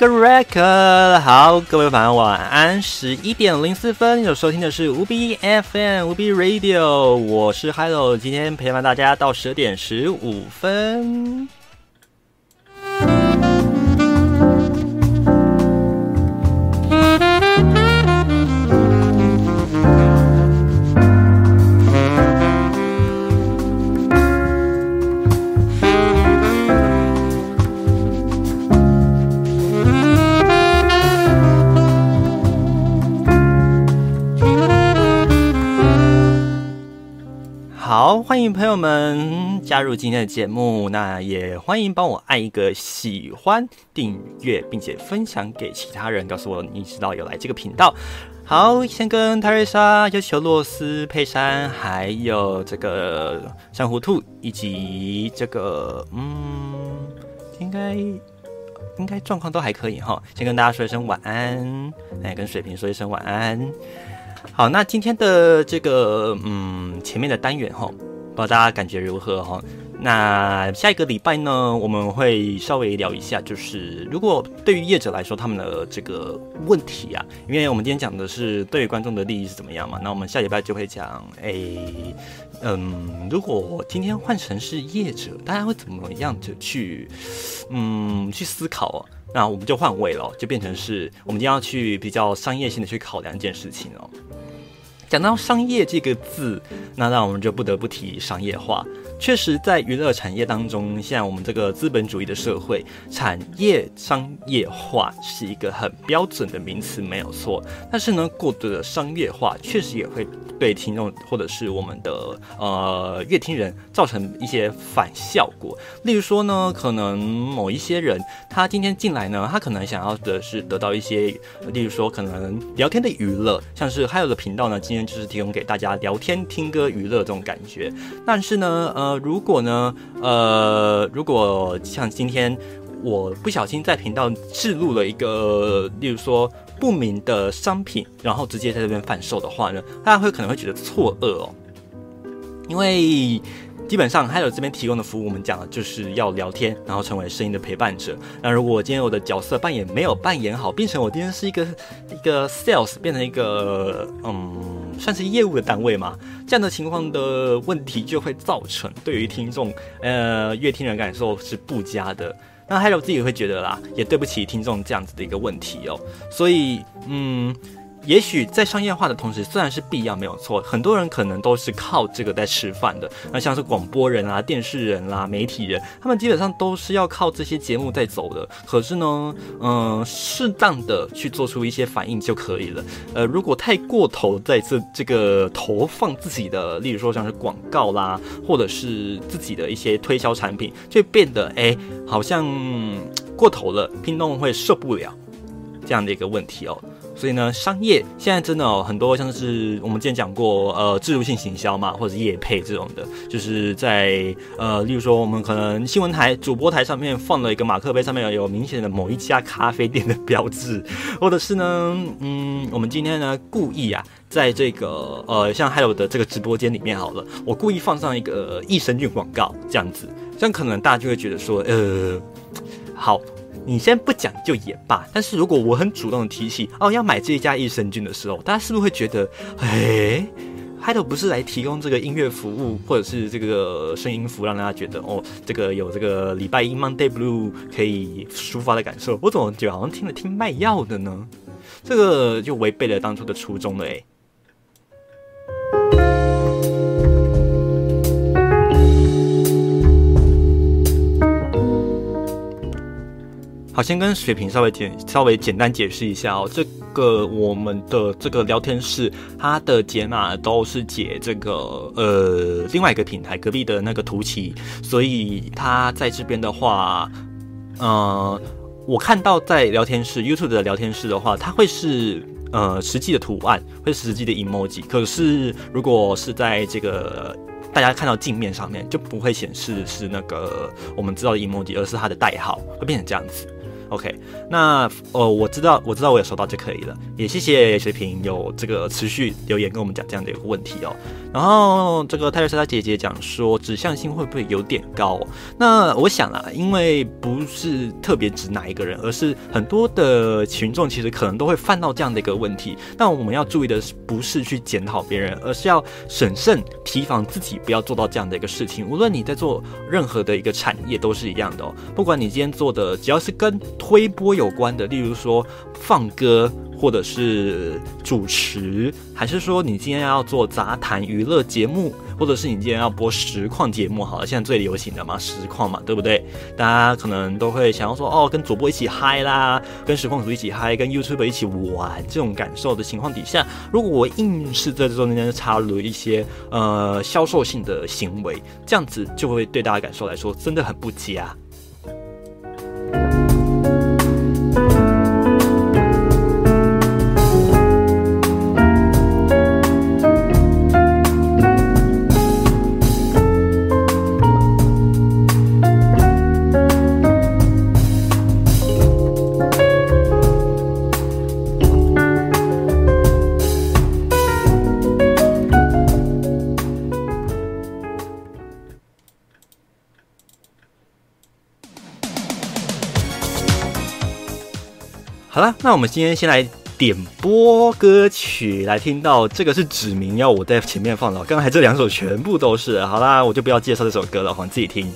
各位 rack，好，各位晚安，晚安十一点零四分，您收听的是无边 FM 无边 Radio，我是 Hello，今天陪伴大家到十点十五分。好，欢迎朋友们加入今天的节目，那也欢迎帮我按一个喜欢、订阅，并且分享给其他人，告诉我你知道有来这个频道。好，先跟泰瑞莎、优球洛斯、佩珊，还有这个珊瑚兔，以及这个嗯，应该应该状况都还可以哈。先跟大家说一声晚安，来跟水瓶说一声晚安。好，那今天的这个嗯前面的单元哈，不知道大家感觉如何哈？那下一个礼拜呢，我们会稍微聊一下，就是如果对于业者来说，他们的这个问题啊，因为我们今天讲的是对于观众的利益是怎么样嘛，那我们下礼拜就会讲，哎，嗯，如果今天换成是业者，大家会怎么样的去嗯去思考啊？那我们就换位了，就变成是我们今天要去比较商业性的去考量一件事情哦。讲到商业这个字，那那我们就不得不提商业化。确实，在娱乐产业当中，现在我们这个资本主义的社会，产业商业化是一个很标准的名词，没有错。但是呢，过度的商业化确实也会对听众或者是我们的呃乐听人造成一些反效果。例如说呢，可能某一些人他今天进来呢，他可能想要的是得到一些，例如说可能聊天的娱乐，像是还有的频道呢，今天就是提供给大家聊天、听歌、娱乐这种感觉。但是呢，呃。如果呢，呃，如果像今天我不小心在频道置入了一个，例如说不明的商品，然后直接在这边贩售的话呢，大家会可能会觉得错愕哦，因为。基本上，还有这边提供的服务，我们讲的就是要聊天，然后成为声音的陪伴者。那如果今天我的角色扮演没有扮演好，变成我今天是一个一个 sales，变成一个嗯，算是业务的单位嘛，这样的情况的问题就会造成对于听众呃乐听人感受是不佳的。那还有自己会觉得啦，也对不起听众这样子的一个问题哦。所以嗯。也许在商业化的同时，虽然是必要没有错，很多人可能都是靠这个在吃饭的。那像是广播人啊、电视人啦、媒体人，他们基本上都是要靠这些节目在走的。可是呢，嗯，适当的去做出一些反应就可以了。呃，如果太过头在这这个投放自己的，例如说像是广告啦，或者是自己的一些推销产品，就变得哎，好像过头了，拼动会受不了这样的一个问题哦。所以呢，商业现在真的哦很多，像是我们之前讲过，呃，自入性行销嘛，或者业配这种的，就是在呃，例如说我们可能新闻台主播台上面放了一个马克杯，上面有明显的某一家咖啡店的标志，或者是呢，嗯，我们今天呢故意啊，在这个呃，像还有的这个直播间里面好了，我故意放上一个益生菌广告这样子，这样可能大家就会觉得说，呃，好。你先不讲就也罢，但是如果我很主动的提起哦要买这一家益生菌的时候，大家是不是会觉得，哎，海斗不是来提供这个音乐服务或者是这个声音服务，让大家觉得哦这个有这个礼拜一 Monday Blue 可以抒发的感受？我怎么觉得好像听了听卖药的呢？这个就违背了当初的初衷了哎。好，先跟水瓶稍微简稍微简单解释一下哦。这个我们的这个聊天室，它的解码都是解这个呃另外一个平台隔壁的那个图奇，所以它在这边的话，呃，我看到在聊天室 YouTube 的聊天室的话，它会是呃实际的图案，会实际的 emoji。可是如果是在这个大家看到镜面上面，就不会显示是那个我们知道的 emoji，而是它的代号，会变成这样子。OK，那哦，我知道，我知道，我有收到就可以了。也谢谢水平有这个持续留言跟我们讲这样的一个问题哦。然后这个泰瑞莎莎姐姐讲说，指向性会不会有点高？那我想啊，因为不是特别指哪一个人，而是很多的群众其实可能都会犯到这样的一个问题。但我们要注意的是，不是去检讨别人，而是要审慎提防自己，不要做到这样的一个事情。无论你在做任何的一个产业，都是一样的哦。不管你今天做的，只要是跟推播有关的，例如说放歌，或者是主持，还是说你今天要做杂谈娱乐节目，或者是你今天要播实况节目，好了，现在最流行的嘛，实况嘛，对不对？大家可能都会想要说，哦，跟主播一起嗨啦，跟实况组一起嗨，跟 YouTube 一起玩，这种感受的情况底下，如果我硬是在这中间插入一些呃销售性的行为，这样子就会对大家感受来说真的很不佳。好了，那我们今天先来点播歌曲，来听到这个是指明要我在前面放的，刚才这两首全部都是。好啦，我就不要介绍这首歌了，你自己听。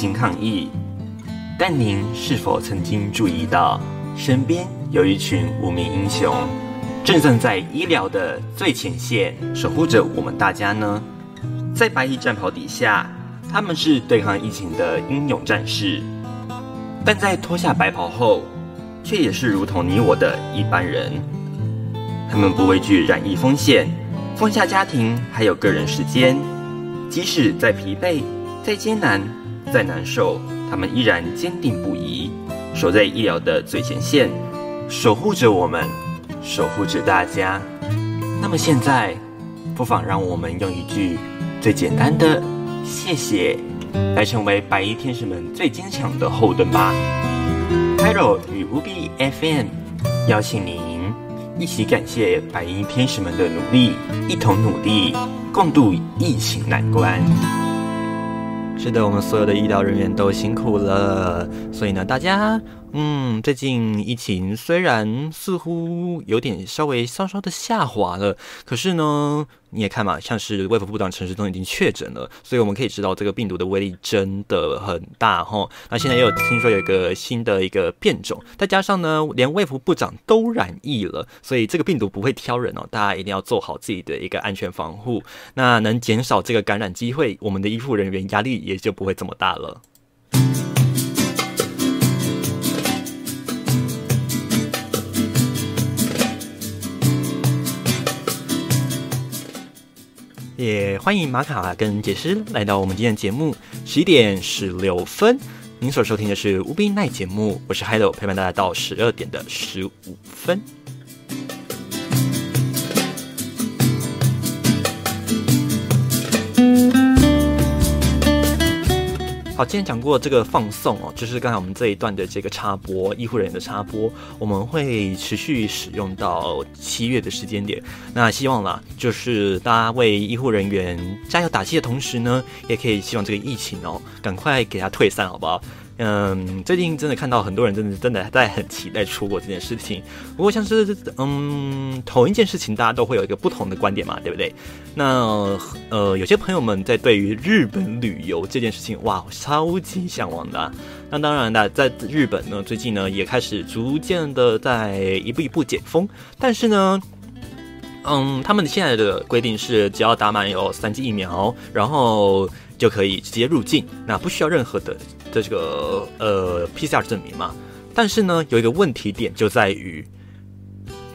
行抗疫，但您是否曾经注意到，身边有一群无名英雄，正站在医疗的最前线，守护着我们大家呢？在白衣战袍底下，他们是对抗疫情的英勇战士，但在脱下白袍后，却也是如同你我的一般人。他们不畏惧染疫风险，放下家庭还有个人时间。即使再疲惫、再艰难、再难受，他们依然坚定不移，守在医疗的最前线，守护着我们，守护着大家。那么现在，不妨让我们用一句最简单的“谢谢”来成为白衣天使们最坚强的后盾吧。Hello 与 UB FM 邀请您一起感谢白衣天使们的努力，一同努力。共度疫情难关。是的，我们所有的医疗人员都辛苦了。所以呢，大家。嗯，最近疫情虽然似乎有点稍微稍稍的下滑了，可是呢，你也看嘛，像是卫福部长陈时中已经确诊了，所以我们可以知道这个病毒的威力真的很大哈。那现在又有听说有一个新的一个变种，再加上呢，连卫福部长都染疫了，所以这个病毒不会挑人哦，大家一定要做好自己的一个安全防护，那能减少这个感染机会，我们的医护人员压力也就不会这么大了。也欢迎玛卡跟杰斯来到我们今天的节目，十一点十六分，您所收听的是乌冰奈节目，我是 Hello，陪伴大家到十二点的十五分。好，今天讲过这个放送哦，就是刚才我们这一段的这个插播，医护人员的插播，我们会持续使用到七月的时间点。那希望啦，就是大家为医护人员加油打气的同时呢，也可以希望这个疫情哦，赶快给它退散，好不好？嗯，最近真的看到很多人真的真的在很期待出国这件事情。不过像是嗯同一件事情，大家都会有一个不同的观点嘛，对不对？那呃有些朋友们在对于日本旅游这件事情，哇，超级向往的。那当然的，在日本呢，最近呢也开始逐渐的在一步一步解封，但是呢，嗯，他们现在的规定是只要打满有三剂疫苗，然后。就可以直接入境，那不需要任何的的这个呃 PCR 证明嘛？但是呢，有一个问题点就在于，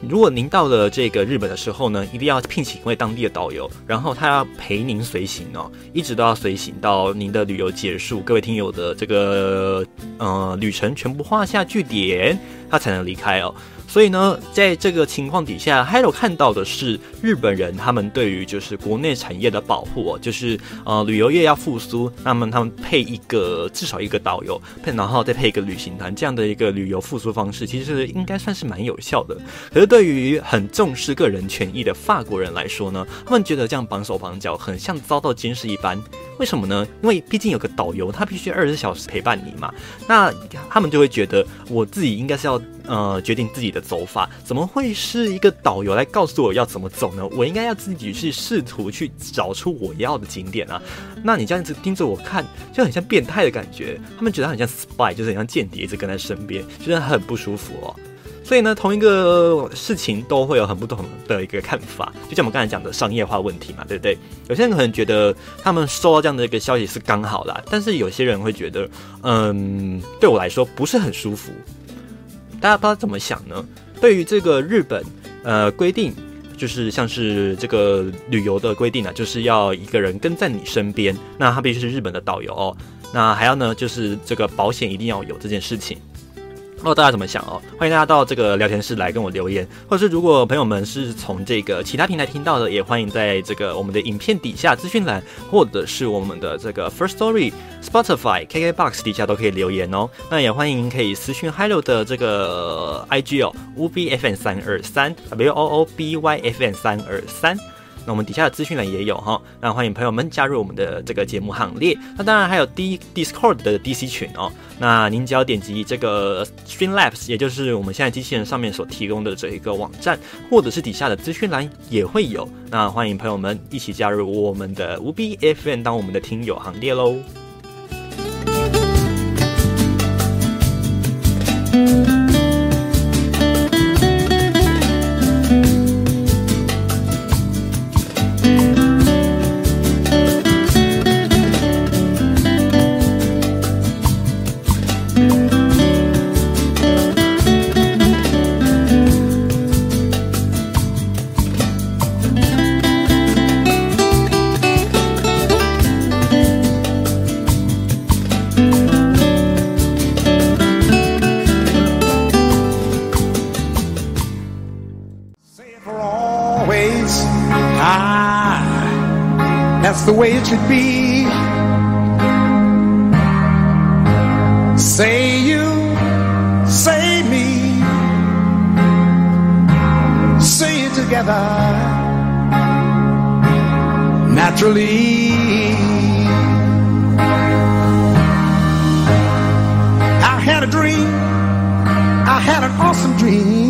如果您到了这个日本的时候呢，一定要聘请一位当地的导游，然后他要陪您随行哦，一直都要随行到您的旅游结束，各位听友的这个呃旅程全部画下句点，他才能离开哦。所以呢，在这个情况底下，Hello 看到的是日本人他们对于就是国内产业的保护哦，就是呃旅游业要复苏，那么他们配一个至少一个导游，配然后再配一个旅行团这样的一个旅游复苏方式，其实应该算是蛮有效的。可是对于很重视个人权益的法国人来说呢，他们觉得这样绑手绑脚，很像遭到监视一般。为什么呢？因为毕竟有个导游，他必须二十四小时陪伴你嘛。那他们就会觉得，我自己应该是要呃决定自己的走法，怎么会是一个导游来告诉我要怎么走呢？我应该要自己去试图去找出我要的景点啊。那你这样子盯着我看，就很像变态的感觉。他们觉得很像 spy，就是很像间谍，一直跟在身边，觉得很不舒服哦。所以呢，同一个事情都会有很不同的一个看法，就像我们刚才讲的商业化问题嘛，对不对？有些人可能觉得他们收到这样的一个消息是刚好啦，但是有些人会觉得，嗯，对我来说不是很舒服。大家不知道怎么想呢？对于这个日本呃规定，就是像是这个旅游的规定啊，就是要一个人跟在你身边，那他必须是日本的导游哦，那还要呢，就是这个保险一定要有这件事情。不知道大家怎么想哦？欢迎大家到这个聊天室来跟我留言，或者是如果朋友们是从这个其他平台听到的，也欢迎在这个我们的影片底下资讯栏，或者是我们的这个 First Story、Spotify、KKBox 底下都可以留言哦。那也欢迎可以私讯 Hello 的这个 IG 哦，U B F N 三二三 W O O B Y F N 三二三。那我们底下的资讯栏也有哈，那欢迎朋友们加入我们的这个节目行列。那当然还有 D Discord 的 DC 群哦，那您只要点击这个 Streamlabs，也就是我们现在机器人上面所提供的这一个网站，或者是底下的资讯栏也会有。那欢迎朋友们一起加入我们的无 B FM 当我们的听友行列喽。Should be. Say you, say me, say it together naturally. I had a dream, I had an awesome dream.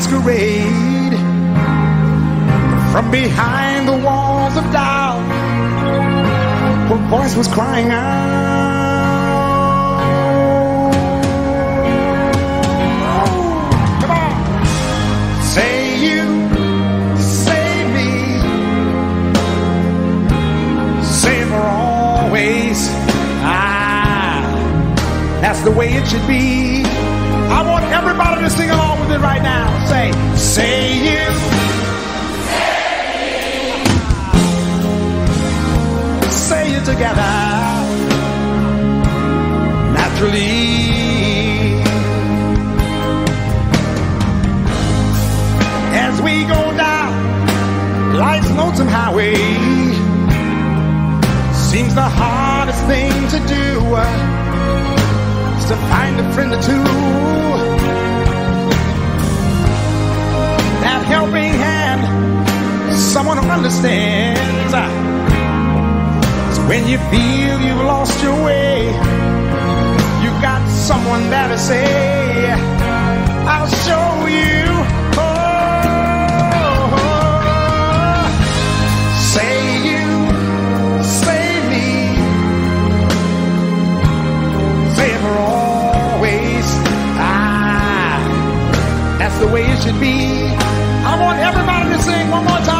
Masquerade from behind the walls of doubt. Her voice was crying out. Come on, say you, say me, say for always. Ah, that's the way it should be. I want everybody to sing along with it right now. Say, say you. Say it together. Naturally. As we go down life's lonesome highway, seems the hardest thing to do uh, is to find a friend or two. Understands. It's when you feel you've lost your way, you got someone to say, I'll show you. Oh, say you, say me, say for always. Ah, that's the way it should be. I want everybody to sing one more time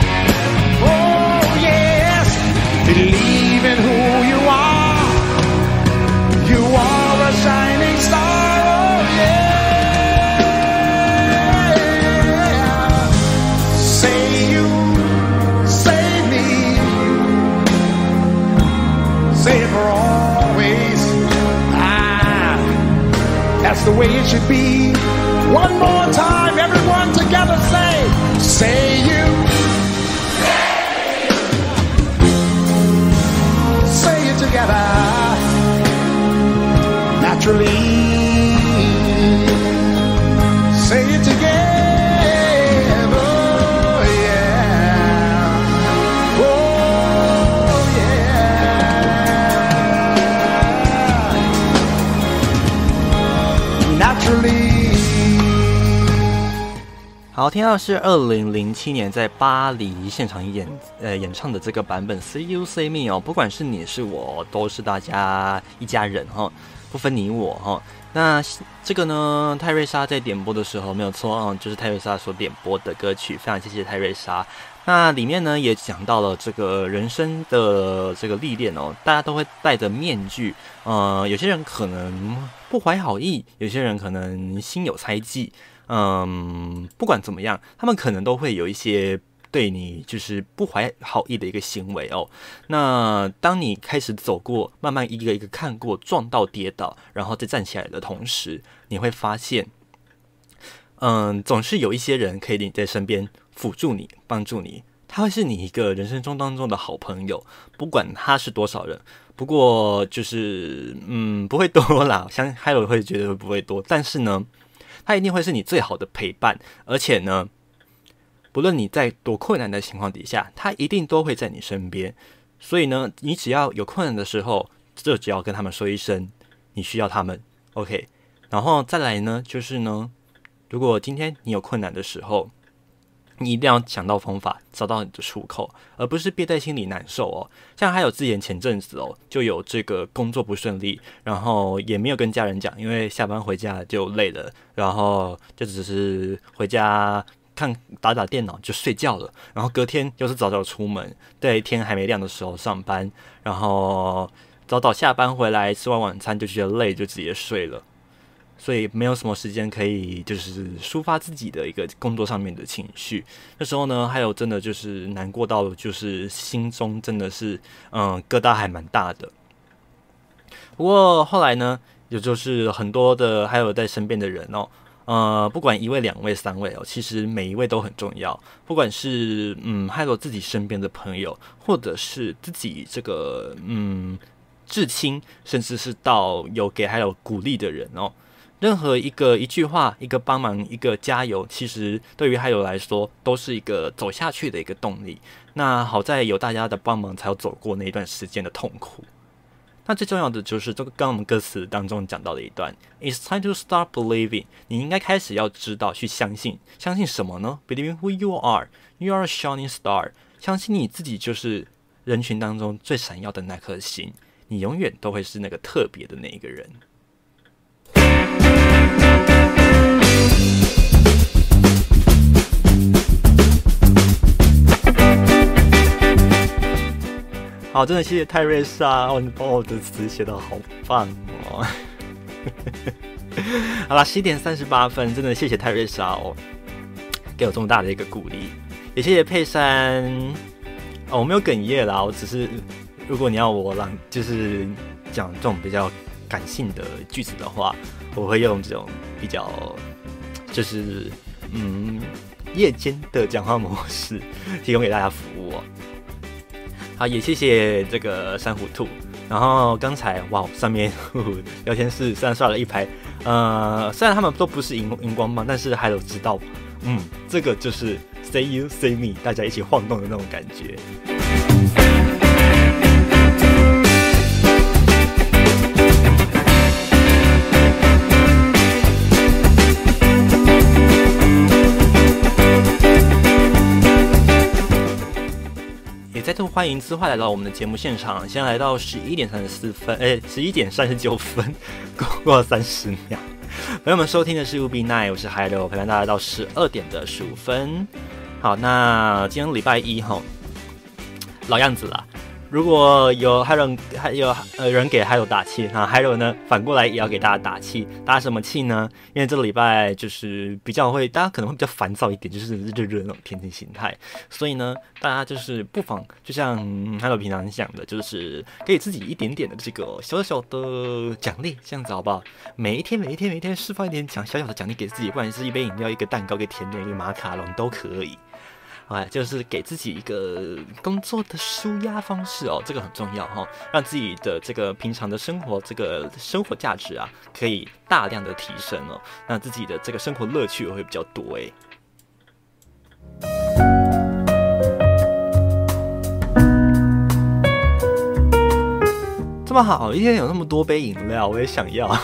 that's the way it should be. One more time, everyone together say, say you. Say it together. Naturally. 好，听到是二零零七年在巴黎现场演呃演唱的这个版本《See You See Me》哦，不管是你是我，都是大家一家人哈、不分你我哈、那这个呢，泰瑞莎在点播的时候没有错啊、就是泰瑞莎所点播的歌曲，非常谢谢泰瑞莎。那里面呢也讲到了这个人生的这个历练哦，大家都会戴着面具，呃，有些人可能不怀好意，有些人可能心有猜忌，嗯，不管怎么样，他们可能都会有一些对你就是不怀好意的一个行为哦。那当你开始走过，慢慢一个一个看过，撞到跌倒，然后再站起来的同时，你会发现，嗯，总是有一些人可以你在身边。辅助你，帮助你，他会是你一个人生中当中的好朋友，不管他是多少人。不过就是，嗯，不会多啦，相还有会觉得不会多，但是呢，他一定会是你最好的陪伴，而且呢，不论你在多困难的情况底下，他一定都会在你身边。所以呢，你只要有困难的时候，就只要跟他们说一声，你需要他们，OK。然后再来呢，就是呢，如果今天你有困难的时候，你一定要想到方法，找到你的出口，而不是憋在心里难受哦。像还有之前前阵子哦，就有这个工作不顺利，然后也没有跟家人讲，因为下班回家就累了，然后就只是回家看打打电脑就睡觉了。然后隔天又是早早出门，在天还没亮的时候上班，然后早早下班回来吃完晚餐就觉得累，就直接睡了。所以没有什么时间可以就是抒发自己的一个工作上面的情绪。那时候呢，还有真的就是难过到就是心中真的是嗯疙瘩还蛮大的。不过后来呢，也就是很多的还有在身边的人哦，呃，不管一位、两位、三位哦，其实每一位都很重要。不管是嗯，还有自己身边的朋友，或者是自己这个嗯至亲，甚至是到有给还有鼓励的人哦。任何一个一句话、一个帮忙、一个加油，其实对于还有来说都是一个走下去的一个动力。那好在有大家的帮忙，才有走过那一段时间的痛苦。那最重要的就是这个，刚我们歌词当中讲到的一段：It's time to start believing。你应该开始要知道去相信，相信什么呢？Believe who you are, you are a shining star。相信你自己就是人群当中最闪耀的那颗星，你永远都会是那个特别的那一个人。好，真的谢谢泰瑞莎，哦，你帮我的词写的好棒哦。好了，十一点三十八分，真的谢谢泰瑞莎哦，给我这么大的一个鼓励，也谢谢佩珊。哦，我没有哽咽啦，我只是如果你要我让，就是讲这种比较感性的句子的话，我会用这种比较，就是嗯夜间的讲话模式提供给大家服务哦。好，也谢谢这个珊瑚兔。然后刚才哇，上面 聊天室虽然刷了一排，呃，虽然他们都不是荧荧光棒，但是还有知道，嗯，这个就是 say you say me，大家一起晃动的那种感觉。欢迎资化来到我们的节目现场。现在来到十一点三十四分，哎，十一点三十九分，过了三十秒。朋友们收听的是 UB Night，我是海流，陪伴大家到十二点的十五分。好，那今天礼拜一哈，老样子了。如果有还有还有呃人给还有打气啊，还有呢反过来也要给大家打气，打什么气呢？因为这个礼拜就是比较会，大家可能会比较烦躁一点，就是热热那种天气形态，所以呢，大家就是不妨就像还有平常想的，就是给自己一点点的这个小小的奖励，这样子好不好？每一天每一天每一天释放一点奖小小的奖励给自己，不管是一杯饮料、一个蛋糕、一个甜点、一个马卡龙都可以。哎，就是给自己一个工作的舒压方式哦，这个很重要哈，让自己的这个平常的生活，这个生活价值啊，可以大量的提升哦，让自己的这个生活乐趣也会比较多哎。这么好，一天有那么多杯饮料，我也想要。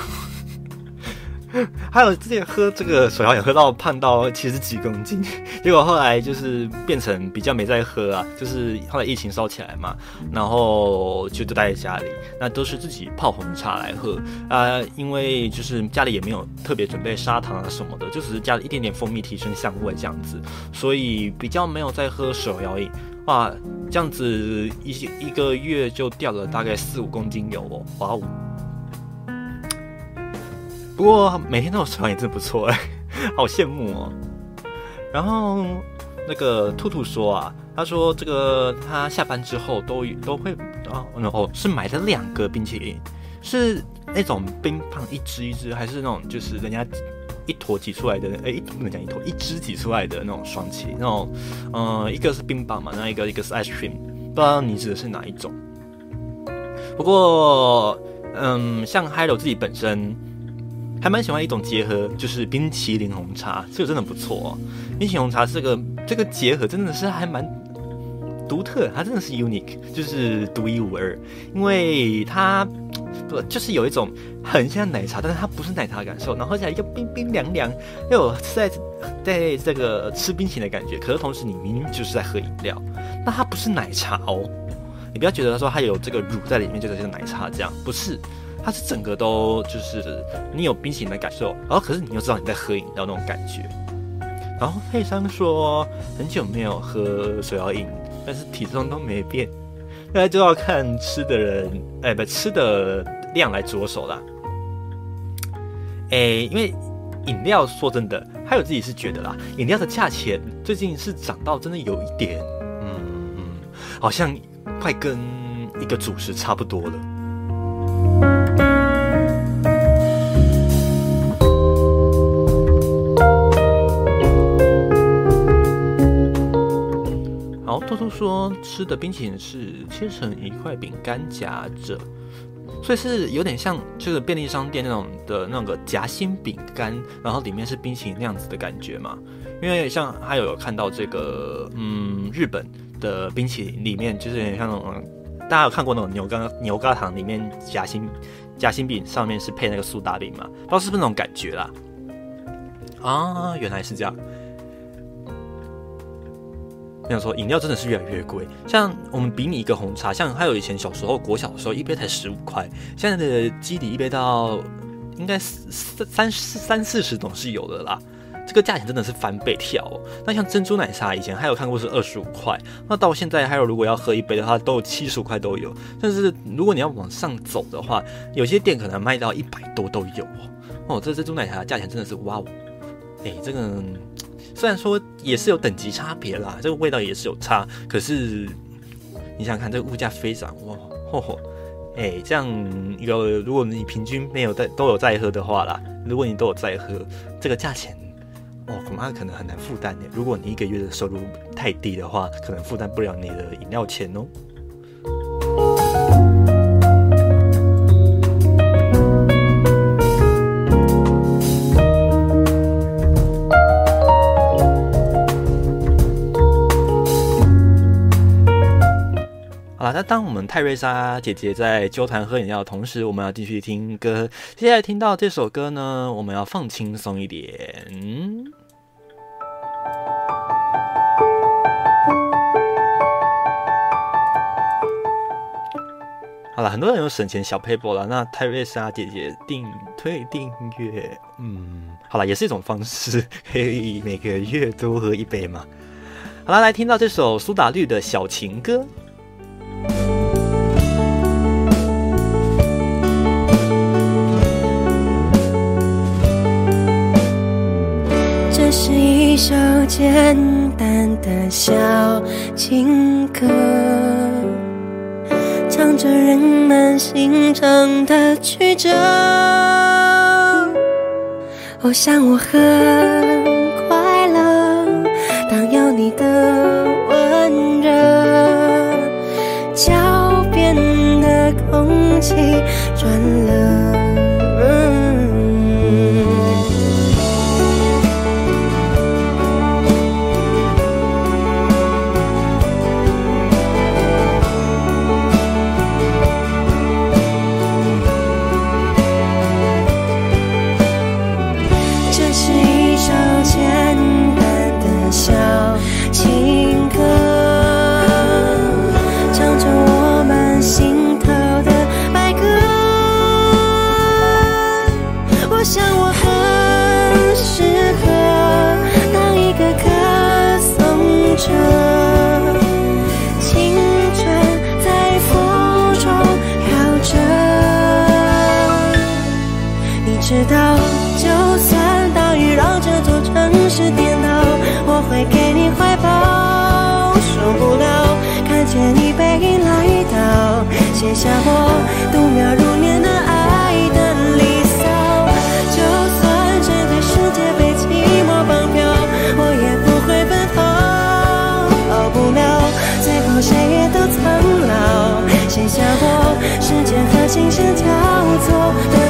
还有之前喝这个手摇饮喝到胖到七十几公斤，结果后来就是变成比较没在喝啊，就是后来疫情烧起来嘛，然后就都待在家里，那都是自己泡红茶来喝啊、因为就是家里也没有特别准备砂糖啊什么的，就只是加了一点点蜂蜜提升香味这样子，所以比较没有在喝手摇饮。哇，这样子一一个月就掉了大概四五公斤油哦，哇哦！不过每天都有手摇饮真的不错哎，好羡慕哦。然后那个兔兔说啊，他说这个他下班之后都都会啊哦是买了两个冰淇淋，是那种冰棒一支一支，还是那种就是人家一坨挤出来的？哎，不能讲一坨，一支挤出来的那种双淇，那种嗯、一个是冰棒嘛，那一个一个是 ice cream，不知道你指的是哪一种？不过嗯，像 Hello 自己本身。还蛮喜欢一种结合，就是冰淇淋红茶，这个真的不错哦。冰淇淋红茶这个这个结合真的是还蛮独特，它真的是 unique，就是独一无二，因为它不就是有一种很像奶茶，但是它不是奶茶的感受，然后喝起来又冰冰凉凉，又有在在这个吃冰淇淋的感觉，可是同时你明明就是在喝饮料，那它不是奶茶哦，你不要觉得说它有这个乳在里面就是奶茶这样，不是。它是整个都就是你有冰淇淋的感受，然后可是你又知道你在喝饮料那种感觉。然后佩珊说很久没有喝手摇饮，但是体重都没变，大家就要看吃的人，哎，不吃的量来着手啦。哎，因为饮料说真的，还有自己是觉得啦，饮料的价钱最近是涨到真的有一点，嗯嗯，好像快跟一个主食差不多了。好，兔兔说吃的冰淇淋是切成一块饼干夹着，所以是有点像就是便利商店那种的那个夹心饼干，然后里面是冰淇淋那样子的感觉嘛。因为像还有有看到这个，嗯，日本的冰淇淋里面就是有点像那种，大家有看过那种牛轧牛轧糖里面夹心夹心饼上面是配那个苏打饼嘛？不知道是不是那种感觉啦？啊，原来是这样。那样说，饮料真的是越来越贵。像我们比你一个红茶，像还有以前小时候国小的时候，一杯才十五块，现在的基底一杯到应该三三三四十总是有的啦。这个价钱真的是翻倍跳、哦。那像珍珠奶茶，以前还有看过是二十五块，那到现在还有如果要喝一杯的话，都有七十五块都有。但是如果你要往上走的话，有些店可能卖到一百多都有哦。哦，这珍珠奶茶的价钱真的是哇哦！哎，这个虽然说也是有等级差别啦，这个味道也是有差，可是你想看，这个物价飞涨哇，嚯嚯，哎，这样有如果你平均没有在都有在喝的话啦，如果你都有在喝，这个价钱哦，恐怕可能很难负担呢。如果你一个月的收入太低的话，可能负担不了你的饮料钱哦。泰瑞莎姐姐在纠团喝饮料的同时，我们要继续听歌。接下来听到这首歌呢，我们要放轻松一点。好了，很多人有省钱小 paper 了，那泰瑞莎姐姐订推订阅，嗯，好了，也是一种方式，可以每个月多喝一杯嘛。好了，来听到这首苏打绿的小情歌。一首简单的小情歌，唱着人们心肠的曲折。我想我很快乐，当有你的温热，脚边的空气写下我度秒如年、爱的离骚。就算整个世界被寂寞绑票，我也不会奔跑。熬不了，最后谁也都苍老。写下我时间和琴声交错的。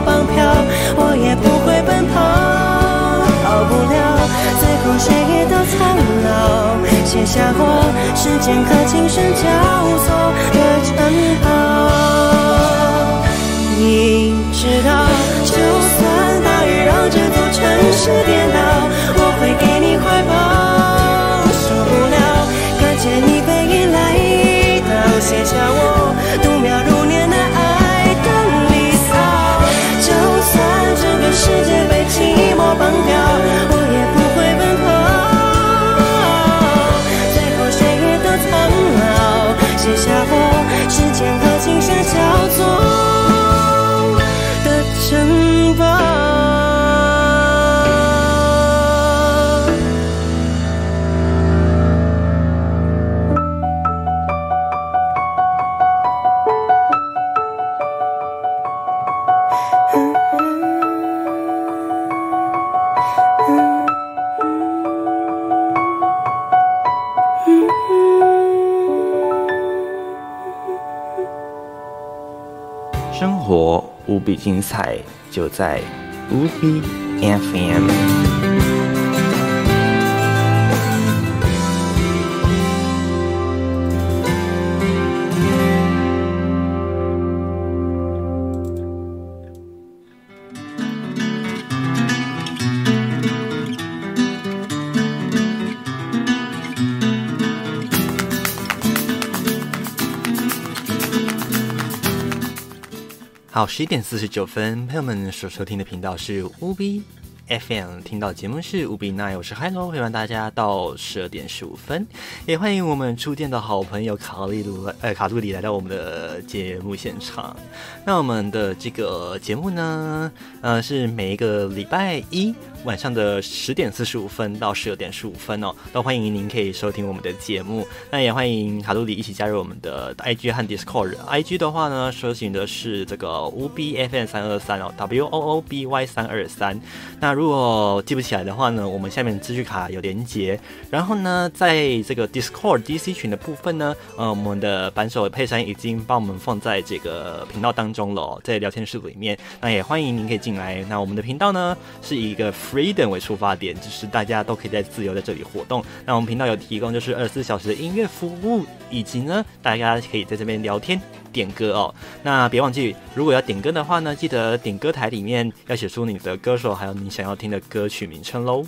绑票，我也不会奔跑。逃不了，最后谁也都苍老，写下我时间和琴声交错的城堡。你知道，就算大雨让这座城市颠就在无比 FM。好，十一点四十九分，朋友们所收听的频道是乌比 FM，听到节目是乌比 nine，我是 Hello，陪伴大家到十二点十五分，也欢迎我们初见的好朋友卡利鲁呃卡路里来到我们的节目现场。那我们的这个节目呢，呃，是每一个礼拜一晚上的十点四十五分到十二点十五分哦，都欢迎您可以收听我们的节目。那也欢迎卡路里一起加入我们的 IG 和 Discord。IG 的话呢，搜寻的是这个 U B F N 三二三哦，W O O B Y 三二三。那如果记不起来的话呢，我们下面资讯卡有连接。然后呢，在这个 Discord DC 群的部分呢，呃，我们的扳手佩珊已经帮我们放在这个频道当中了、在聊天室里面。那也欢迎您可以进来。那我们的频道呢，是一个 freedom 为出发点，就是大家都可以在自由在这里活动。那我们频道有提供就是二十四小时的音乐服务，以及呢，大家可以在这边聊天。点歌哦，那别忘记，如果要点歌的话呢，记得点歌台里面要写出你的歌手，还有你想要听的歌曲名称喽。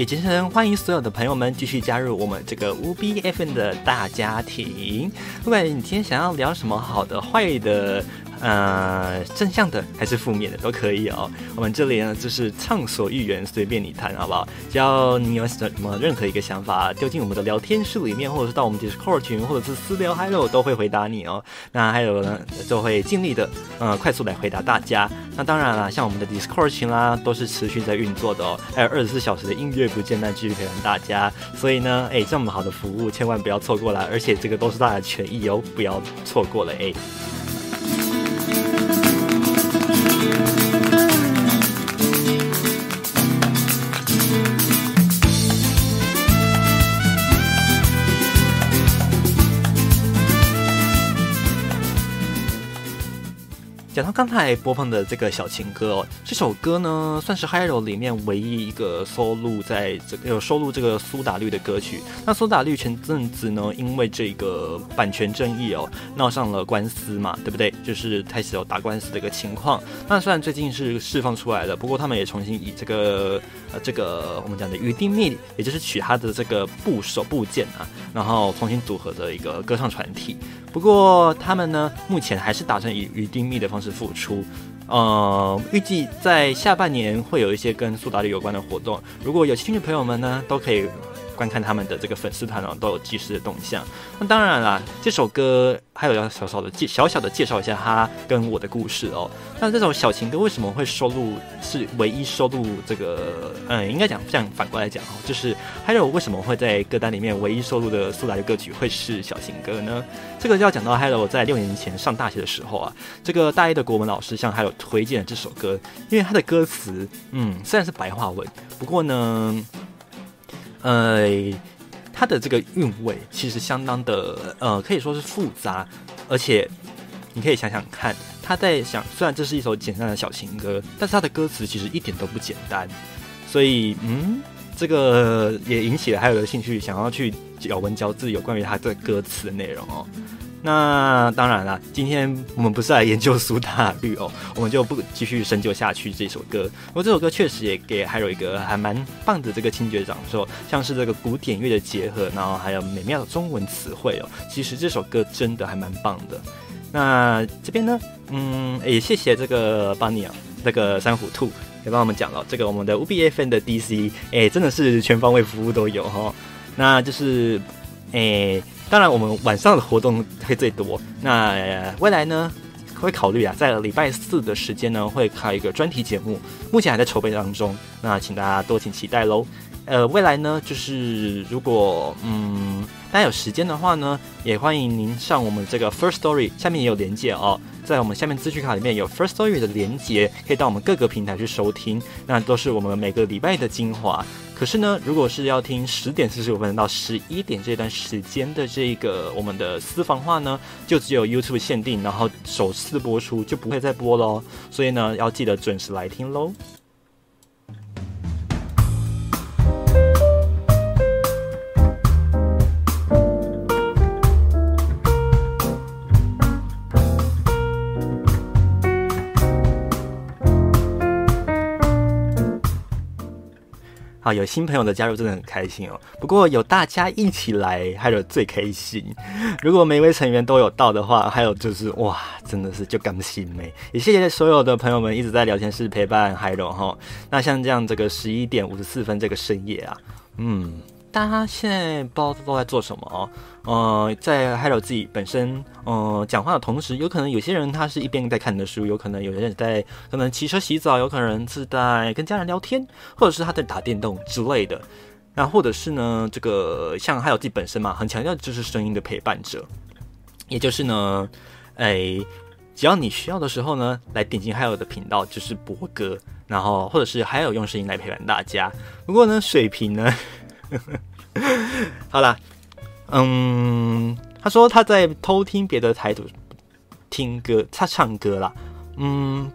也竭诚欢迎所有的朋友们继续加入我们这个乌 B FN 的大家庭。不管你今天想要聊什么好的、坏的。呃，正向的还是负面的都可以哦。我们这里呢，就是畅所欲言，随便你谈，好不好？只要你有什么任何一个想法，丢进我们的聊天室里面，或者是到我们 Discord 群，或者是私聊 Hello，都会回答你哦。那还有呢，就会尽力的，呃，快速来回答大家。那当然了，像我们的 Discord 群啦，都是持续在运作的哦。还有二十四小时的音乐不间断继续陪伴大家。所以呢，哎，这么好的服务，千万不要错过了。而且这个都是大家的权益哦，不要错过了哎。讲到刚才播放的这个小情歌哦，这首歌呢算是 Hero 里面唯一一个收录在这个有收录这个苏打绿的歌曲。那苏打绿前阵子呢，因为这个版权争议哦，闹上了官司嘛，对不对？就是开始有打官司的一个情况。那虽然最近是释放出来了，不过他们也重新以这个呃这个我们讲的雨滴蜜，也就是取他的这个部首部件啊，然后重新组合的一个歌唱团体。不过他们呢，目前还是打算以与丁秘的方式复出。呃，预计在下半年会有一些跟苏打绿有关的活动。如果有兴趣的朋友们呢，都可以观看他们的这个粉丝团哦，都有及时的动向。那当然啦，这首歌还有要小小的介小小的介绍一下他跟我的故事哦。那这首小情歌为什么会收录是唯一收录这个？嗯，应该讲这样反过来讲哦，就是还有为什么会在歌单里面唯一收录的苏打的歌曲会是小情歌呢？这个就要讲到 Hello 在六年前上大学的时候啊，这个大一的国文老师向 Hello 推荐了这首歌，因为他的歌词，嗯，虽然是白话文，不过呢，呃，它的这个韵味其实相当的，呃，可以说是复杂，而且你可以想想看，他在想，虽然这是一首简单的小情歌，但是他的歌词其实一点都不简单，所以，嗯，这个也引起了还有的兴趣，想要去咬文嚼字有关于他的歌词的内容哦。那当然了，今天我们不是来研究苏打绿哦，我们就不继续深究下去这首歌。不过这首歌确实也给还有一个还蛮棒的这个听觉感受，像是这个古典乐的结合，然后还有美妙的中文词汇哦。其实这首歌真的还蛮棒的。那这边呢，嗯，也谢谢这个邦尼啊，这个珊瑚兔也帮我们讲了这个我们的 UBFN 的 DC，哎，真的是全方位服务都有哈。那就是，哎。当然，我们晚上的活动会最多。那、未来呢，会考虑啊，在礼拜四的时间呢，会开一个专题节目，目前还在筹备当中。那请大家多请期待喽。呃，未来呢，就是如果嗯大家有时间的话呢，也欢迎您上我们这个 First Story，下面也有连接哦，在我们下面资讯卡里面有 First Story 的连接，可以到我们各个平台去收听，那都是我们每个礼拜的精华。可是呢，如果是要听十点四十五分到十一点这段时间的这个我们的私房话呢，就只有 YouTube 限定，然后首次播出就不会再播喽。所以呢，要记得准时来听喽。有新朋友的加入真的很开心哦。不过有大家一起来，还有最开心。如果每位成员都有到的话，还有就是哇，真的是就感心没。也谢谢所有的朋友们一直在聊天室陪伴海龙哈。那像这样这个十一点五十四分这个深夜啊，嗯，大家现在不知道都在做什么哦。呃，在海尔自己本身呃讲话的同时，有可能有些人他是一边在看的书，有可能有些人在可能骑车洗澡，有可能是在跟家人聊天，或者是他在打电动之类的。那或者是呢，这个像海尔自己本身嘛，很强调就是声音的陪伴者，也就是呢，哎，只要你需要的时候呢，来点进 Hello 的频道就是播歌，然后或者是还有用声音来陪伴大家。不过呢，水平呢，好啦。嗯，他说他在偷听别的台主听歌，他唱歌啦。嗯，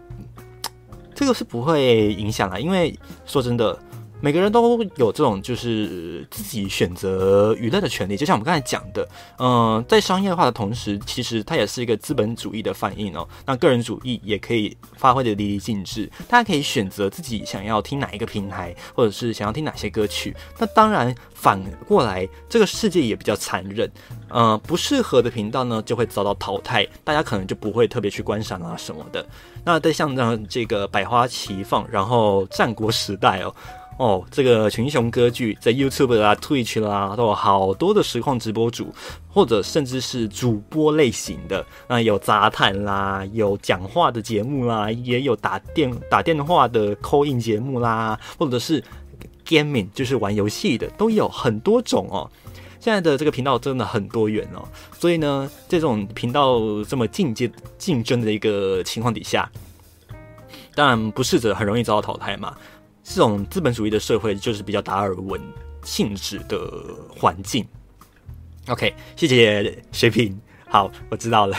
这个是不会影响啦，因为说真的，每个人都有这种就是自己选择娱乐的权利。就像我们刚才讲的，嗯、在商业化的同时，其实它也是一个资本主义的反应哦。那个人主义也可以发挥的淋漓尽致，大家可以选择自己想要听哪一个平台，或者是想要听哪些歌曲。那当然，反过来，这个世界也比较残忍。呃，不适合的频道呢，就会遭到淘汰，大家可能就不会特别去观赏啊什么的。那在像这样这个百花齐放，然后战国时代哦。哦，这个群雄歌剧在 YouTube 啦、Twitch 啦，都有好多的实况直播主，或者甚至是主播类型的。那有杂谈啦，有讲话的节目啦，也有打电打电话的 call in 节目啦，或者是 gaming，就是玩游戏的，都有很多种哦。现在的这个频道真的很多元哦，所以呢，这种频道这么竞争竞争的一个情况底下，当然不适者很容易遭到淘汰嘛。这种资本主义的社会就是比较达尔文性质的环境。OK，谢谢水平。好，我知道了。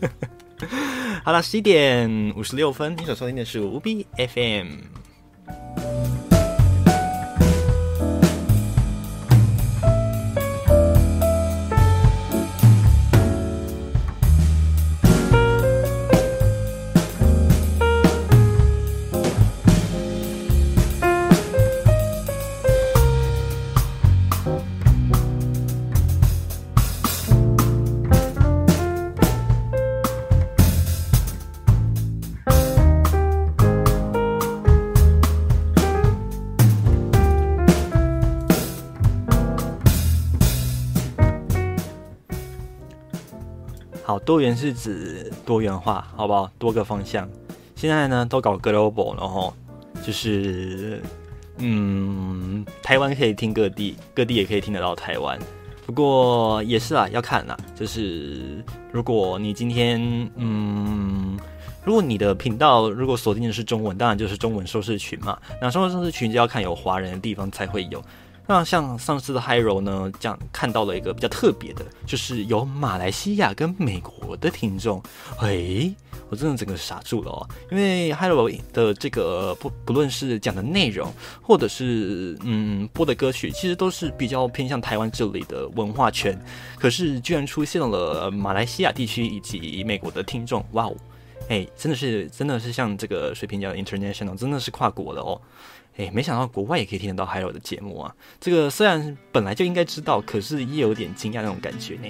好了，十一点五十六分，你所收听的是无 B FM。多元是指多元化，好不好？多个方向。现在呢，都搞 global 然后，就是嗯，台湾可以听各地，各地也可以听得到台湾。不过也是啊，要看啦，就是如果你今天嗯，如果你的频道如果锁定的是中文，当然就是中文收视群嘛。那中文收视群就要看有华人的地方才会有。那像上次的 Hiro 呢，这样看到了一个比较特别的，就是有马来西亚跟美国的听众。诶，我真的整个傻住了哦，因为 Hiro 的这个不不论是讲的内容，或者是嗯播的歌曲，其实都是比较偏向台湾这里的文化圈。可是居然出现了马来西亚地区以及美国的听众，哇哦！哎，真的是真的是像这个水平叫 international，真的是跨国的哦。哎，没想到国外也可以听得到 Hiro 的节目啊！这个虽然本来就应该知道，可是也有点惊讶那种感觉呢。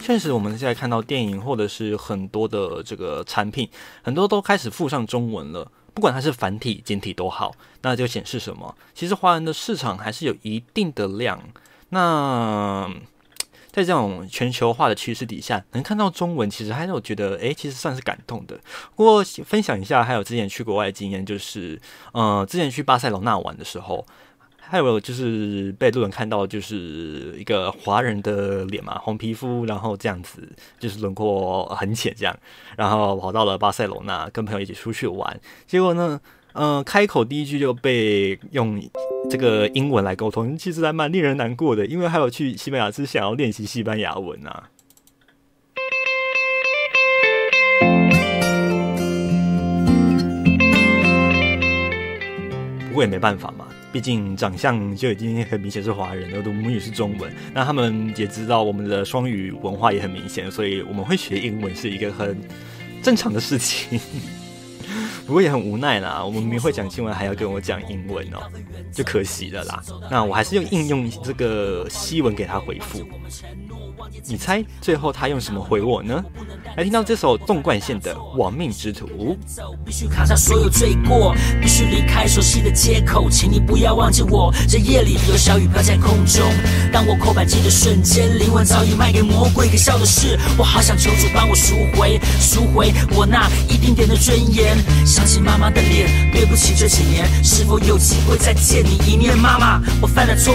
确实，我们现在看到电影或者是很多的这个产品，很多都开始附上中文了。不管它是繁体、简体都好，那就显示什么？其实华人的市场还是有一定的量。那在这种全球化的趋势底下，能看到中文，其实还是我觉得，诶，其实算是感动的。不过分享一下，还有之前去国外的经验，就是，呃，之前去巴塞罗那玩的时候，还有就是被路人看到，就是一个华人的脸嘛，红皮肤，然后这样子，就是轮廓很浅这样，然后跑到了巴塞罗那，跟朋友一起出去玩，结果呢，呃，开口第一句就被用这个英文来沟通，其实还蛮令人难过的，因为还有去西班牙是想要练习西班牙文啊。不过也没办法嘛，毕竟长相就已经很明显是华人了，我的母语是中文，那他们也知道我们的双语文化也很明显，所以我们会学英文是一个很正常的事情。不过也很无奈啦，我们明明会讲新闻，还要跟我讲英文哦，就可惜了啦。那我还是用应用这个西文给他回复。你猜最后他用什么回我呢？来听到这首纵贯线的《亡命之徒》。必须扛下所有罪过，必须离开熟悉的街口，请你不要忘记我。这夜里有小雨飘在空中，当我扣扳机的瞬间，灵魂早已卖给魔鬼。可笑的是，我好想求主帮我赎回，赎回我那一丁点的尊严。想起妈妈的脸，对不起这几年，是否有机会再见你一面？妈妈，我犯了错，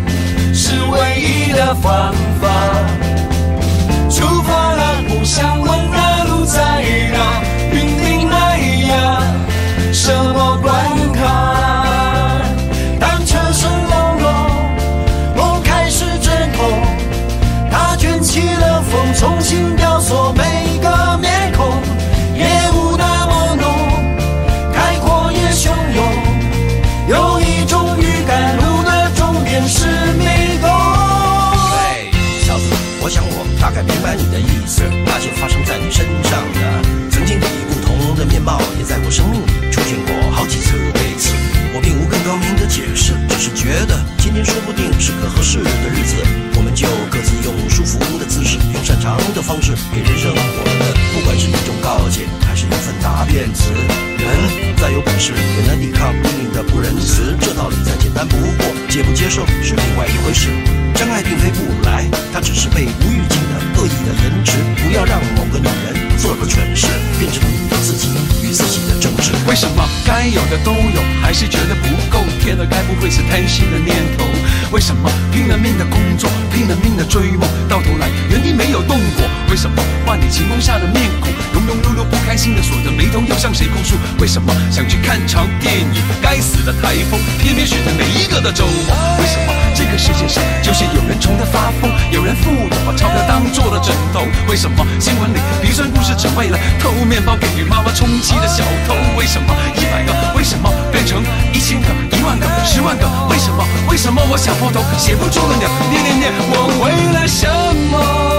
是唯一的方法。出发了，不想问那路在哪，云顶那呀，什么关卡？当车声隆隆，我开始阵痛，它卷起了风，重新雕塑该明白你的意思，那就发生在你身上的。曾经以不同的面貌，也在我生命里出现过好几次。为此，我并无更高明的解释，只是觉得今天说不定是个合适的日子，我们就各自用舒服的姿势，用擅长的方式，给人生活，不管是一种告诫，还是一份答辩词。人再有本事，也难抵抗命运的不仁慈。这道理再简单不过，接不接受是另外一回事。真爱并非不来，它只是被无预警的恶意的延迟。不要让某个女人做个蠢事，变成你自己与自己的争执。为什么该有的都有，还是觉得不够？天哪，该不会是贪心的念头？为什么拼了命的工作，拼了命的追梦，到头来原地没有动过？为什么画你晴空下的面孔，庸庸碌碌不开心的锁着眉头，要向谁控诉？为什么想去看场电影，该死的台风偏偏选在每一个的周末？为什么？这个世界上就是有人穷得发疯，有人富有把钞票当做了枕头？为什么？新闻里鼻酸故事只为了偷面包给予妈妈充饥的小偷？为什么？一百个为什么？变成一千个、一万个、十万个？为什么？为什么？我想破头写不出了鸟？念念念，我为了什么？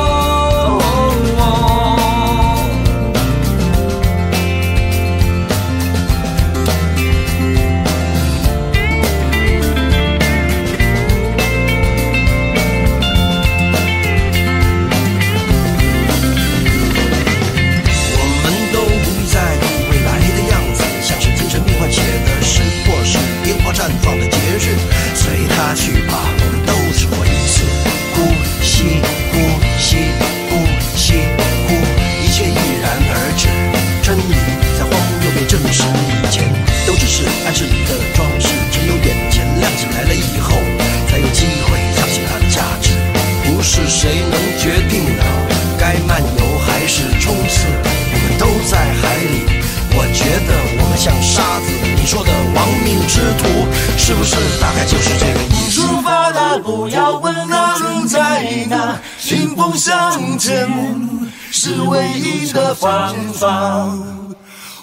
向前是唯一的方法。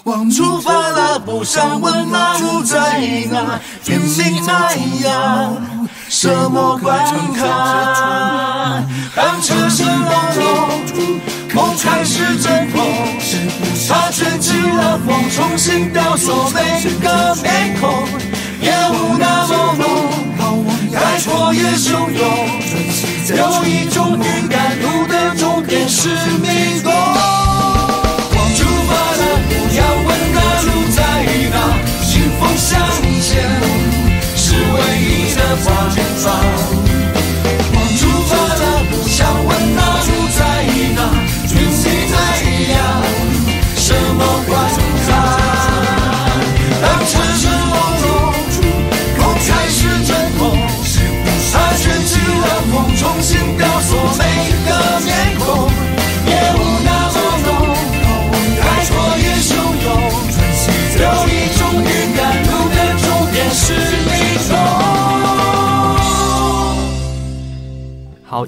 往出发了，不想问那路在哪，拼命那样，什么关卡？当车声隆隆，梦开始阵痛，它卷起了风，重新雕塑每个面孔，夜雾那么浓，海阔也汹涌，有一种预感，失眠。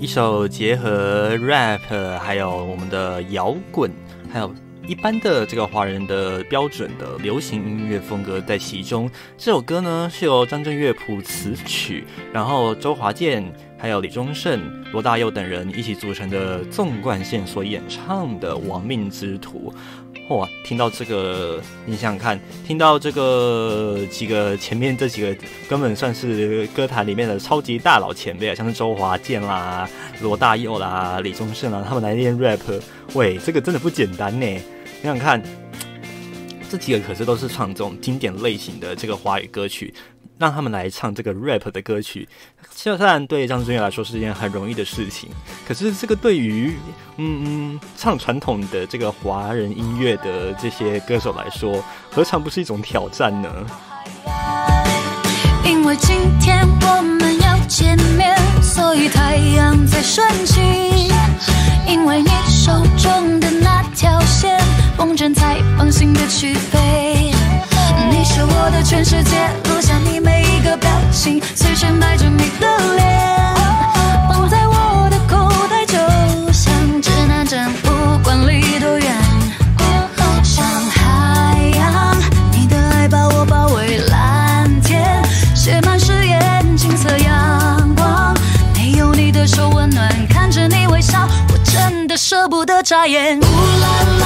一首结合 rap，还有我们的摇滚，还有一般的这个华人的标准的流行音乐风格在其中。这首歌呢是由张震岳谱词曲，然后周华健、还有李宗盛、罗大佑等人一起组成的纵贯线所演唱的《亡命之徒》。哇，听到这个，你想想看，听到这个几个前面这几个根本算是歌坛里面的超级大佬前辈啊，像是周华健啦、罗大佑啦、李宗盛啦，他们来练 rap，喂，这个真的不简单呢。想想看，这几个可是都是唱这种经典类型的这个华语歌曲，让他们来唱这个 rap 的歌曲，虽然对张震岳来说是一件很容易的事情，可是这个对于嗯嗯唱传统的这个华人音乐的这些歌手来说，何尝不是一种挑战呢？因为今天我们要见面，所以太阳在升起。因为你手中的那条线，风筝才放心的去飞。你是我的全世界，录下你每一个表情，随身带着你的脸，放在我的口袋，就像指南针，不管离多远。像海洋，你的爱把我包围，蓝天写满誓言，金色阳光，没有你的手温暖，看着你微笑，我真的舍不得眨眼。呜啦啦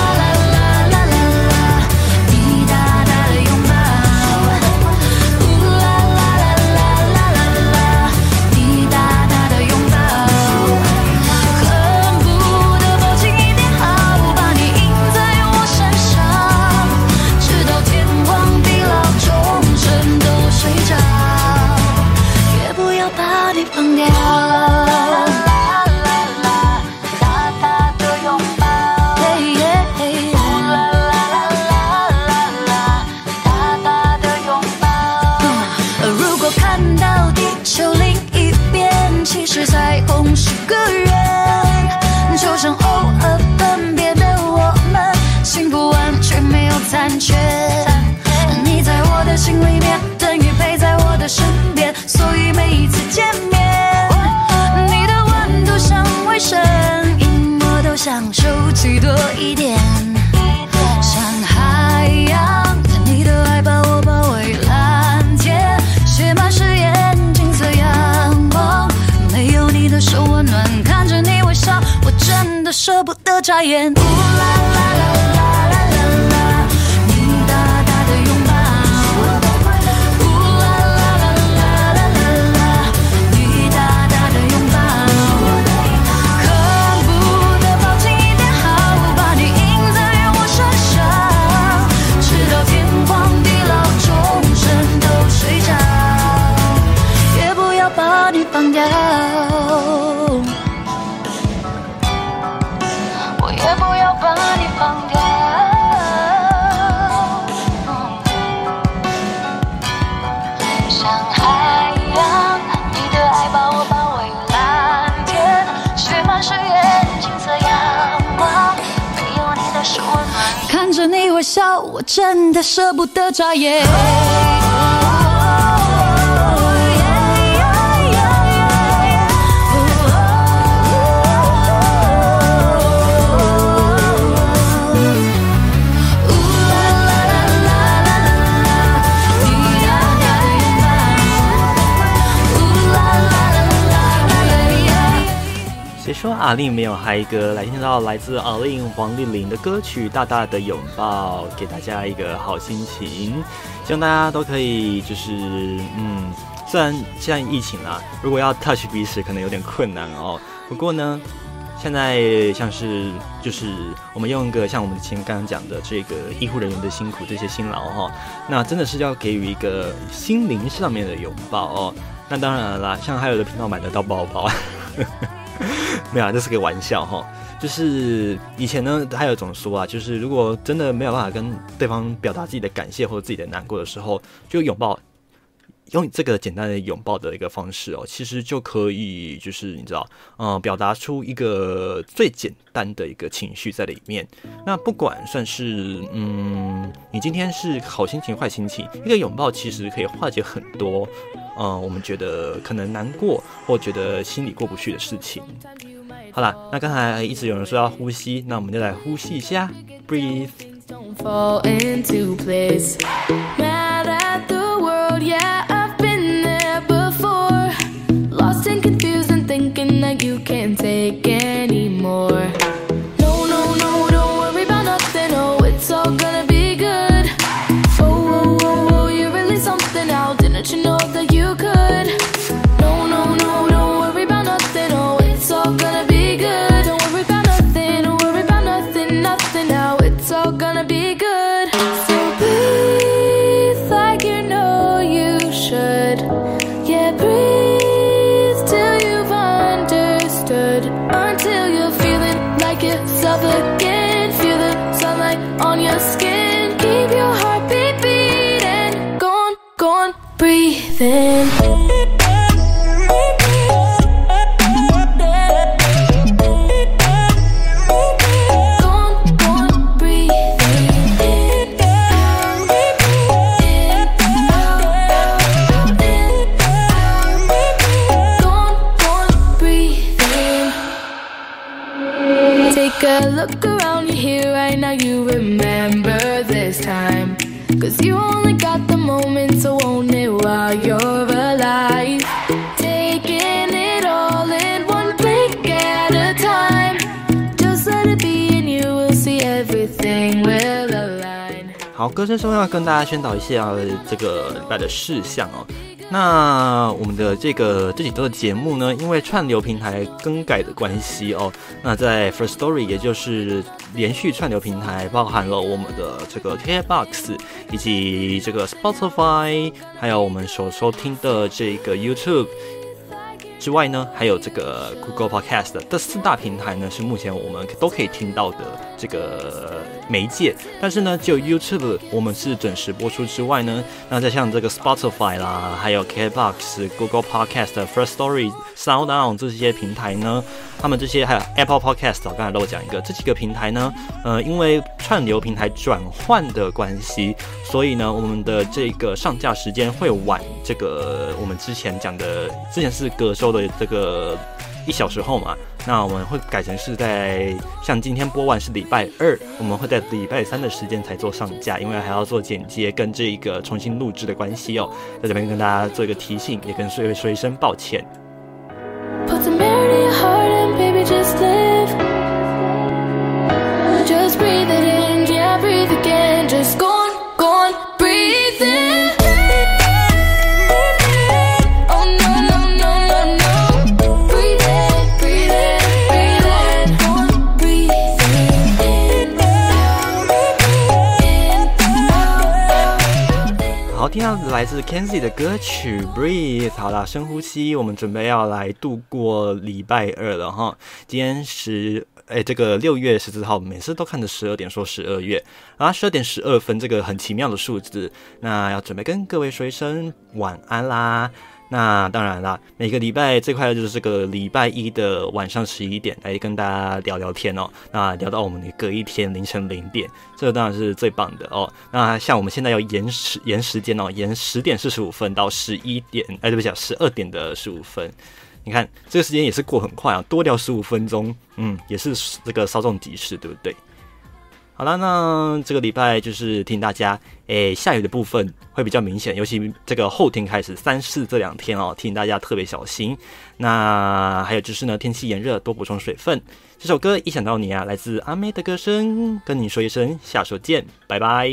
眨眼。我也不要把你放掉。像海洋，你的爱把我包围蓝天，写满誓言，金色阳光，没有你的手温暖。看着你微笑，我真的舍不得眨眼。说阿令没有嗨歌？来听到来自阿令黄丽玲的歌曲《大大的拥抱》，给大家一个好心情。希望大家都可以，就是嗯，虽然现在疫情啦，如果要 touch 彼此可能有点困难哦。不过呢，现在像是就是我们用一个像我们前刚刚讲的这个医护人员的辛苦，这些辛劳哈，那真的是要给予一个心灵上面的拥抱哦。那当然啦，像还有的频道买得到包包。没有、啊，这是个玩笑哈。就是以前呢，还有一种说啊，就是如果真的没有办法跟对方表达自己的感谢或者自己的难过的时候，就拥抱，用这个简单的拥抱的一个方式哦，其实就可以，就是你知道，嗯，表达出一个最简单的一个情绪在里面。那不管算是嗯，你今天是好心情坏心情，一个拥抱其实可以化解很多。嗯，我们觉得可能难过或觉得心里过不去的事情。好啦，那刚才一直有人说要呼吸，那我们就来呼吸一下，breathe。don't fall into place. Thinking that you can't take anymore. 跟大家宣导一下这个礼拜的事项哦。那我们的这个这几周的节目呢，因为串流平台更改的关系哦，那在 First Story 也就是连续串流平台，包含了我们的这个 KBox 以及这个 Spotify，还有我们所收听的这个 YouTube。之外呢，还有这个 Google Podcast 这四大平台呢，是目前我们都可以听到的这个媒介。但是呢，就 YouTube 我们是准时播出之外呢，那再像这个 Spotify 啦，还有 KBox、Google Podcast、First Story、Sound On 这些平台呢，他们这些还有 Apple Podcast，我刚才漏讲一个，这几个平台呢，呃，因为串流平台转换的关系，所以呢，我们的这个上架时间会晚。这个我们之前讲的，之前是隔周的这个一小时后嘛，那我们会改成是在像今天播完是礼拜二，我们会在礼拜三的时间才做上架，因为还要做剪接跟这一个重新录制的关系哦，在这边跟大家做一个提醒，也跟各位说一声抱歉。听到来自 Kenzie 的歌曲《Breathe》。好啦，深呼吸，我们准备要来度过礼拜二了哈。今天十，哎，这个六月十四号，每次都看着十二点说十二月，啊，十二点十二分这个很奇妙的数字。那要准备跟各位说一声晚安啦。那当然啦，每个礼拜最快的就是这个礼拜一的晚上十一点来跟大家聊聊天哦。那聊到我们的隔一天凌晨零点，这个当然是最棒的哦。那像我们现在要延时延时间哦，延十点四十五分到十一点，哎，对不起，十二点的十五分。你看这个时间也是过很快啊，多聊十五分钟，嗯，也是这个稍纵即逝，对不对？好了，那这个礼拜就是提醒大家，诶，下雨的部分会比较明显，尤其这个后天开始，三四这两天哦，提醒大家特别小心。那还有就是呢，天气炎热，多补充水分。这首歌一想到你啊，来自阿妹的歌声，跟你说一声，下首见，拜拜。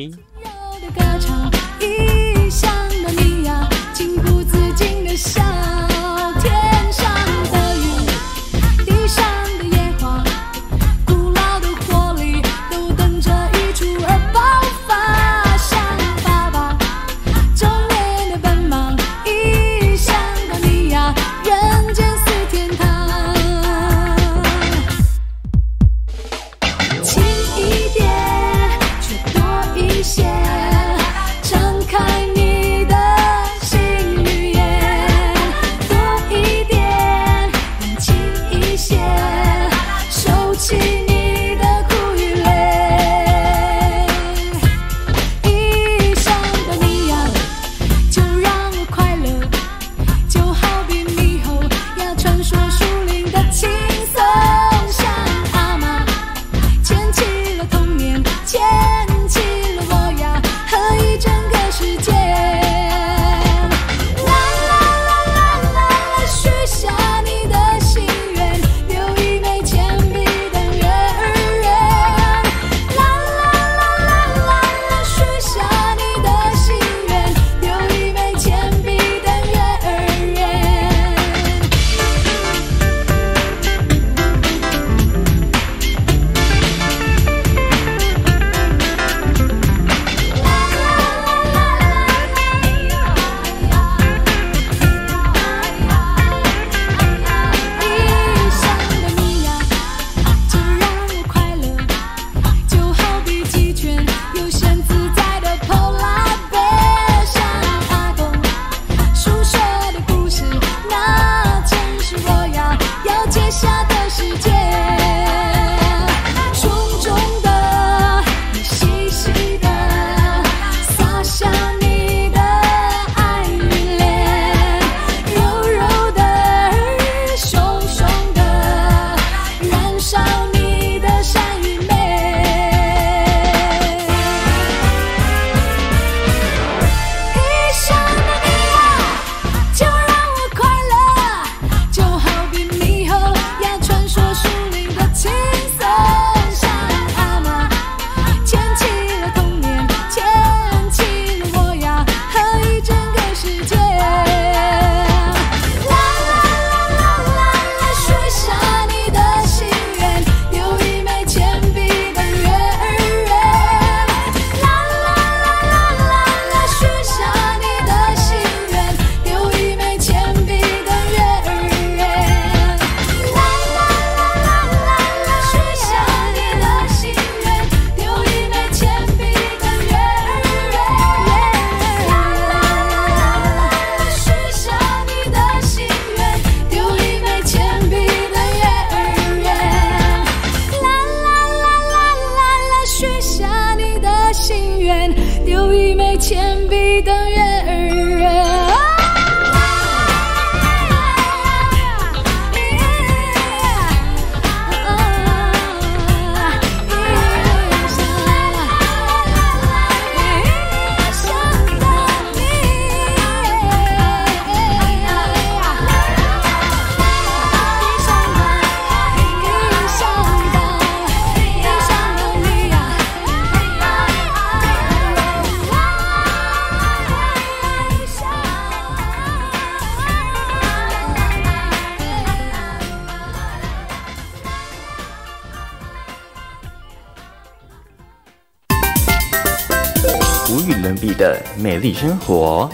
比的美丽生活。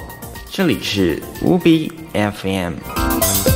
这里是无比 FM。